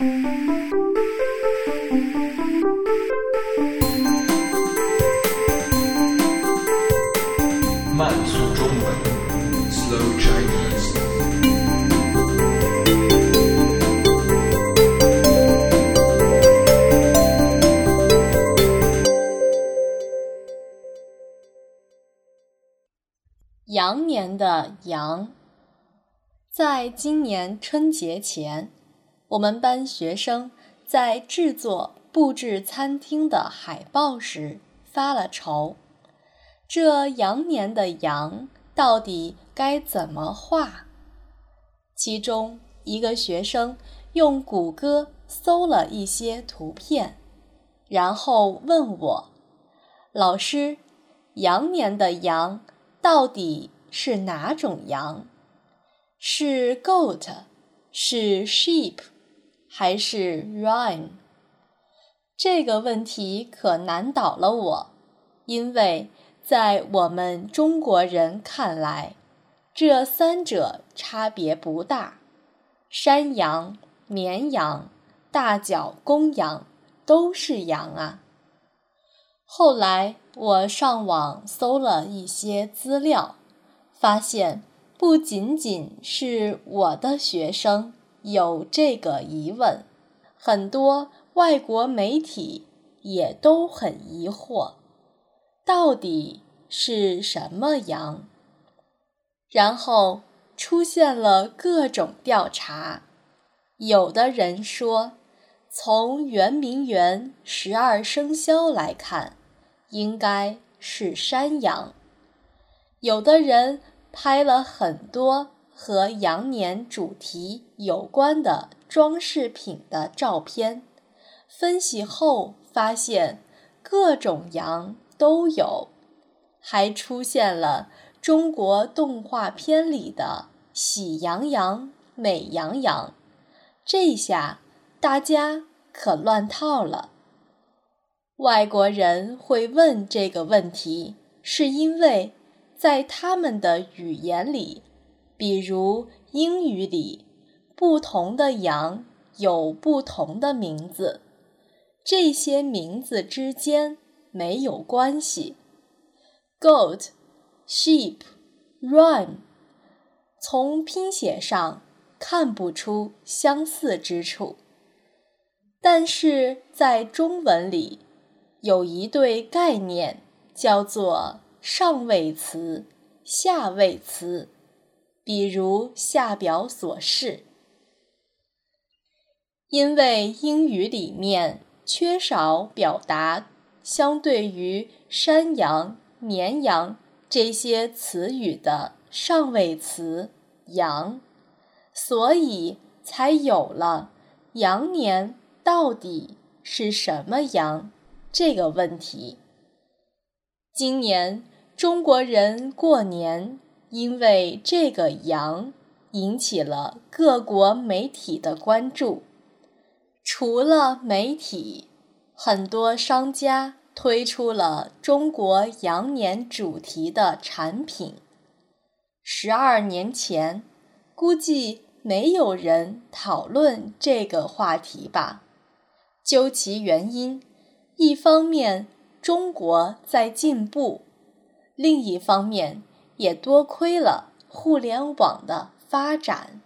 慢速中文，Slow Chinese。羊年的羊，在今年春节前，我们班学生在制作布置餐厅的海报时发了愁：这羊年的羊到底该怎么画？其中一个学生用谷歌搜了一些图片，然后问我：“老师，羊年的羊？”到底是哪种羊？是 goat，是 sheep，还是 rhine？这个问题可难倒了我，因为在我们中国人看来，这三者差别不大。山羊、绵羊、大角公羊都是羊啊。后来我上网搜了一些资料，发现不仅仅是我的学生有这个疑问，很多外国媒体也都很疑惑，到底是什么羊？然后出现了各种调查，有的人说，从圆明园十二生肖来看。应该是山羊。有的人拍了很多和羊年主题有关的装饰品的照片，分析后发现各种羊都有，还出现了中国动画片里的喜羊羊、美羊羊，这下大家可乱套了。外国人会问这个问题，是因为在他们的语言里，比如英语里，不同的羊有不同的名字，这些名字之间没有关系。Goat、Sheep、Rhine，从拼写上看不出相似之处，但是在中文里。有一对概念叫做上位词、下位词，比如下表所示。因为英语里面缺少表达相对于山羊、绵羊这些词语的上位词“羊”，所以才有了“羊年到底是什么羊”。这个问题，今年中国人过年，因为这个羊引起了各国媒体的关注。除了媒体，很多商家推出了中国羊年主题的产品。十二年前，估计没有人讨论这个话题吧？究其原因。一方面，中国在进步；另一方面，也多亏了互联网的发展。